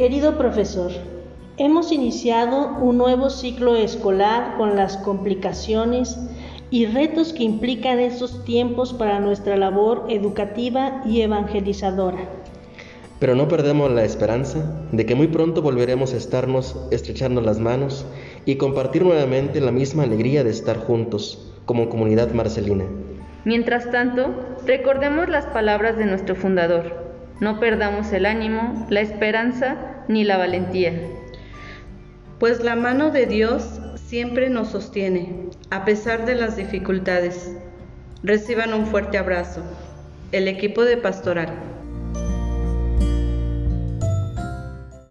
Querido profesor, hemos iniciado un nuevo ciclo escolar con las complicaciones y retos que implican estos tiempos para nuestra labor educativa y evangelizadora. Pero no perdemos la esperanza de que muy pronto volveremos a estarnos estrechando las manos y compartir nuevamente la misma alegría de estar juntos como comunidad marcelina. Mientras tanto, recordemos las palabras de nuestro fundador. No perdamos el ánimo, la esperanza ni la valentía. Pues la mano de Dios siempre nos sostiene, a pesar de las dificultades. Reciban un fuerte abrazo. El equipo de pastoral.